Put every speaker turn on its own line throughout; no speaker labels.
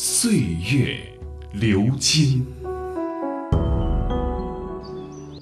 岁月流金。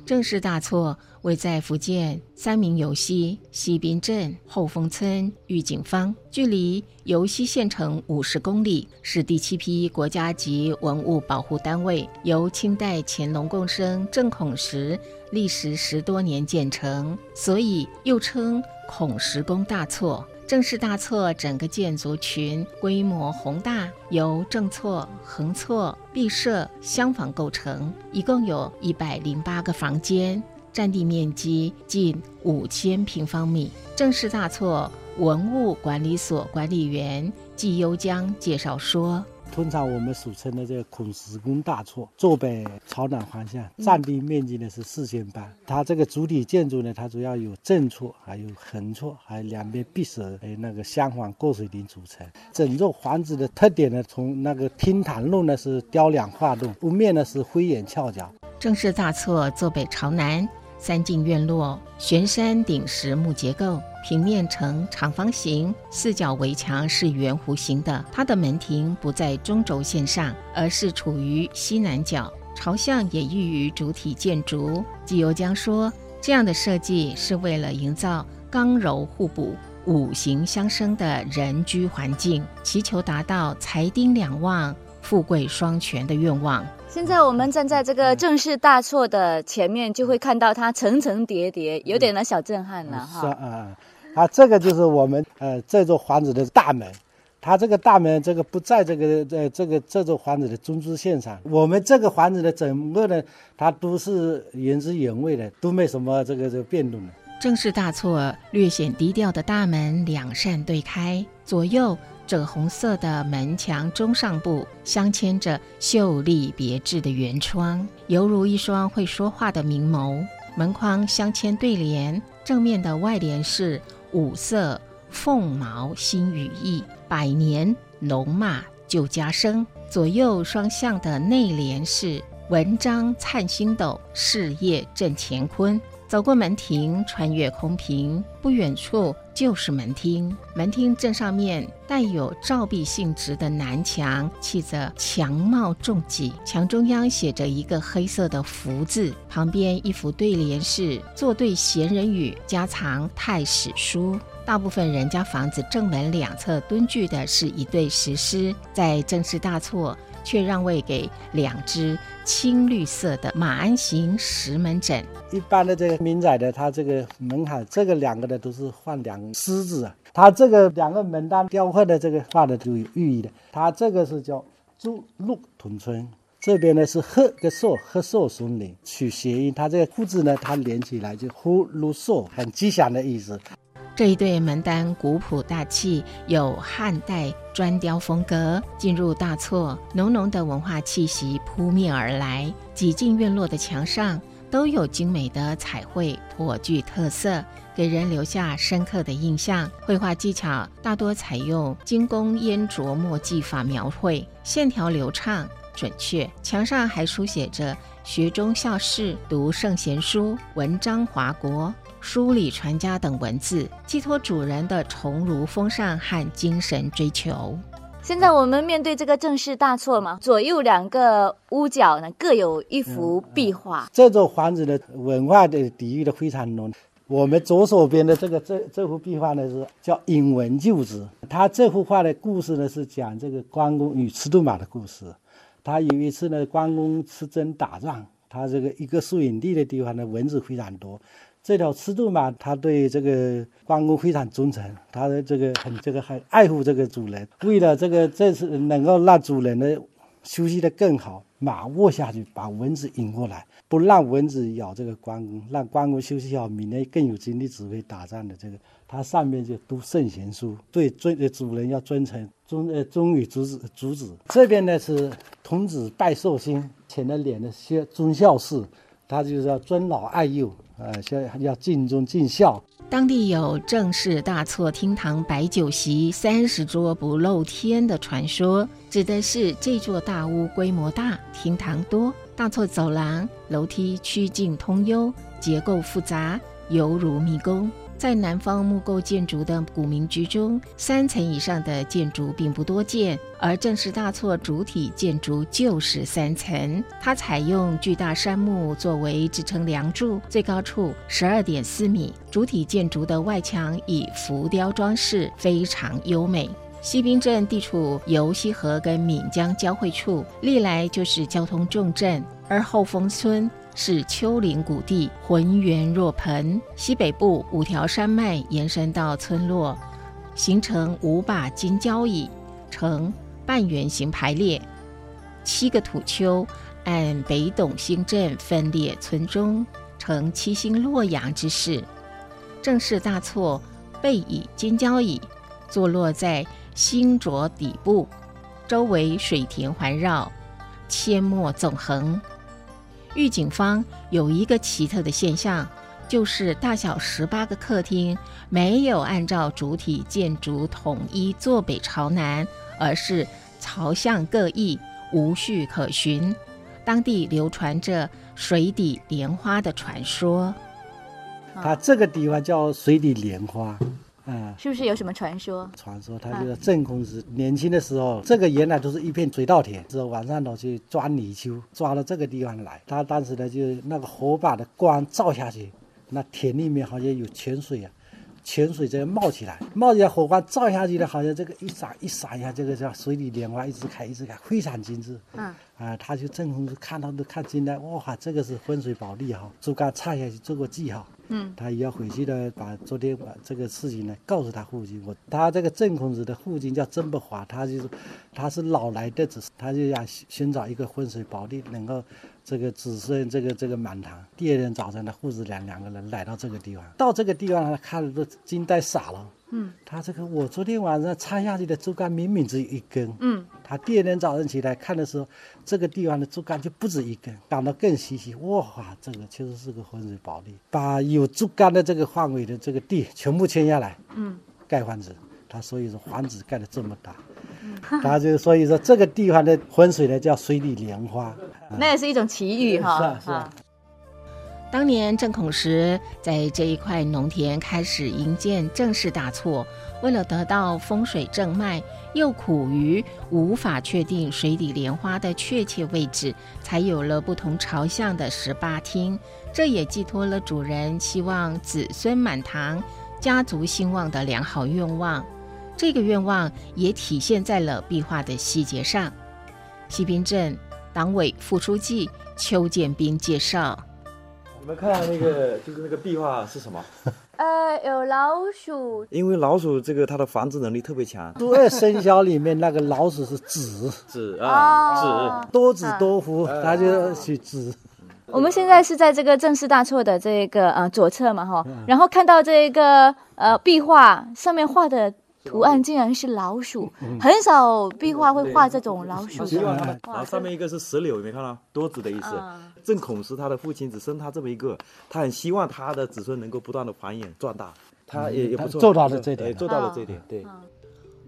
郑氏大错位在福建三明尤溪西滨镇后丰村御景坊，距离尤溪县城五十公里，是第七批国家级文物保护单位，由清代乾隆共生郑孔时历时十多年建成，所以又称孔石宫大错。郑氏大厝整个建筑群规模宏大，由正厝、横厝、壁舍、厢房构成，一共有一百零八个房间，占地面积近五千平方米。郑氏大厝文物管理所管理员季优江介绍说。
通常我们俗称的这个孔石宫大厝，坐北朝南方向，占地面积呢是四千八。它这个主体建筑呢，它主要有正厝，还有横厝，还有两边壁舍，还有那个厢房过水亭组成。整座房子的特点呢，从那个厅堂路呢是雕梁画栋，屋面呢是灰檐翘角。
正式大厝坐北朝南。三进院落，悬山顶石木结构，平面呈长方形，四角围墙是圆弧形的。它的门庭不在中轴线上，而是处于西南角，朝向也异于主体建筑。季由江说，这样的设计是为了营造刚柔互补、五行相生的人居环境，祈求达到财丁两旺、富贵双全的愿望。
现在我们站在这个正式大错的前面，就会看到它层层叠叠，有点的小震撼了哈。
是啊，啊，这个就是我们呃这座房子的大门，它这个大门这个不在这个呃这个这座房子的中支线上。我们这个房子的整个呢，它都是原汁原味的，都没什么这个这个变动的。
正式大错略显低调的大门两扇对开，左右。赭红色的门墙中上部镶嵌着秀丽别致的圆窗，犹如一双会说话的明眸。门框镶嵌对联，正面的外联是五色凤毛新羽翼，百年龙马旧家生。左右双向的内联是文章灿星斗，事业正乾坤。走过门庭，穿越空瓶，不远处就是门厅。门厅正上面带有照壁性质的南墙，砌着墙貌重脊，墙中央写着一个黑色的福字，旁边一幅对联是“坐对闲人语，家藏太史书”。大部分人家房子正门两侧蹲踞的是一对石狮，在正式大错。却让位给两只青绿色的马鞍形石门枕。
一般的这个民宅的，它这个门槛，这个两个的都是放两狮子啊。它这个两个门当雕刻的这个画的都有寓意的。它这个是叫祝鹿同春，这边呢是鹤跟寿，鹤寿松林取谐音。它这个户字呢，它连起来就呼噜寿，很吉祥的意思。
这一对门单古朴大气，有汉代砖雕风格。进入大厝，浓浓的文化气息扑面而来。几进院落的墙上都有精美的彩绘，颇具特色，给人留下深刻的印象。绘画技巧大多采用精工烟琢墨技法描绘，线条流畅准确。墙上还书写着“学中孝士，读圣贤书，文章华国”。书里传家等文字，寄托主人的崇儒风尚和精神追求。
现在我们面对这个正式大错嘛，左右两个屋角呢各有一幅壁画。
这座房子的文化的底蕴的非常浓。我们左手边的这个这这幅壁画呢是叫《引文就旨》，他这幅画的故事呢是讲这个关公与赤兔马的故事。他有一次呢，关公出征打仗，他这个一个宿营地的地方呢蚊子非常多。这条赤兔马，它对这个关公非常忠诚，它的这个很这个很爱护这个主人。为了这个这次能够让主人呢休息的更好，马卧下去，把蚊子引过来，不让蚊子咬这个关公，让关公休息好，明天更有精力指挥打仗的这个。它上面就读圣贤书，对尊呃主人要尊称尊呃忠于主子主子。这边呢是童子拜寿星，前的脸的孝忠孝事，他就是要尊老爱幼，呃，要要尽忠尽孝。
当地有正式大错厅堂摆酒席三十桌不露天的传说，指的是这座大屋规模大，厅堂多，大错走廊楼梯曲径通幽，结构复杂，犹如迷宫。在南方木构建筑的古民居中，三层以上的建筑并不多见，而正式大错主体建筑就是三层。它采用巨大杉木作为支撑梁柱，最高处十二点四米。主体建筑的外墙以浮雕装饰，非常优美。西滨镇地处游溪河跟闽江交汇处，历来就是交通重镇，而后丰村。是丘陵谷地，浑圆若盆。西北部五条山脉延伸到村落，形成五把金交椅，呈半圆形排列。七个土丘按北斗星阵分列村中，呈七星落阳之势。正是大错背倚金交椅，坐落在星卓底部，周围水田环绕，阡陌纵横。御景坊有一个奇特的现象，就是大小十八个客厅没有按照主体建筑统一坐北朝南，而是朝向各异，无序可循。当地流传着水底莲花的传说。
它这个地方叫水底莲花。
嗯，是不是有什么传说？
传说他就是郑公子年轻的时候，这个原来都是一片水稻田，之后晚上呢去抓泥鳅，抓到这个地方来。他当时呢就那个火把的光照下去，那田里面好像有泉水啊，泉水在冒起来，冒起来火光照下去的，好像这个一闪一闪呀，这个叫水里莲花一直开一直开，非常精致。嗯，啊，他就郑公子看到都看惊了，哇，这个是风水宝地哈，竹竿插下去做个记号。嗯，他也要回去的，把昨天把这个事情呢告诉他父亲。我他这个郑公子的父亲叫郑伯华，他就是他是老来的子，他就想寻找一个风水宝地，能够这个子孙这个这个满堂。第二天早晨，他父子俩两个人来到这个地方，到这个地方他看了都惊呆傻了。嗯，他这个我昨天晚上插下去的竹竿明明只有一根。嗯，他第二天早上起来看的时候，这个地方的竹竿就不止一根，长得更稀奇。哇，这个确实是个风水宝地，把有竹竿的这个范围的这个地全部迁下来。嗯，盖房子，他所以说房子盖的这么大，他就所以说这个地方的风水呢叫水里莲花。
那也是一种奇遇
哈。是啊。
当年郑孔时在这一块农田开始营建正式大厝，为了得到风水正脉，又苦于无法确定水底莲花的确切位置，才有了不同朝向的十八厅。这也寄托了主人希望子孙满堂、家族兴旺的良好愿望。这个愿望也体现在了壁画的细节上。西滨镇党委副书记邱建斌介绍。
你们看那个，就是那个壁画是什么？
呃，有老鼠。
因为老鼠这个它的繁殖能力特别强。
十二生肖里面那个老鼠是子，
子啊，
子多子多福，它就取子。
我们现在是在这个正式大错的这个呃左侧嘛哈，然后看到这个呃壁画上面画的。图案竟然是老鼠，很少壁画会画这种老鼠。
希望他们，然后上面一个是石榴，有没有看到？多子的意思。正孔是他的父亲，只生他这么一个，他很希望他的子孙能够不断的繁衍壮大。他也也不错，
做到了这点，
做到了这点。对。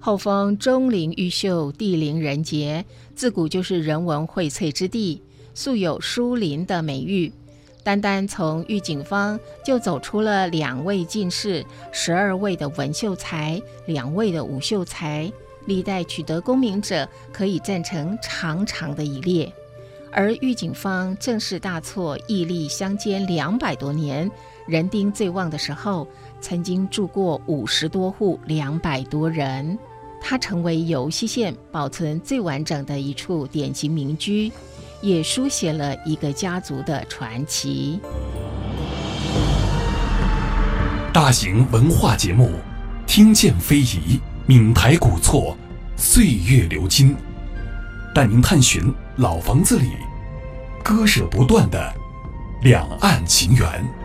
后峰钟灵毓秀，地灵人杰，自古就是人文荟萃之地，素有书林的美誉。单单从御景坊就走出了两位进士、十二位的文秀才、两位的武秀才，历代取得功名者可以站成长长的一列。而御景坊正是大错屹立乡间两百多年，人丁最旺的时候，曾经住过五十多户两百多人，它成为游溪县保存最完整的一处典型民居。也书写了一个家族的传奇。
大型文化节目《听见非遗》，闽台古厝，岁月流金，带您探寻老房子里，割舍不断的两岸情缘。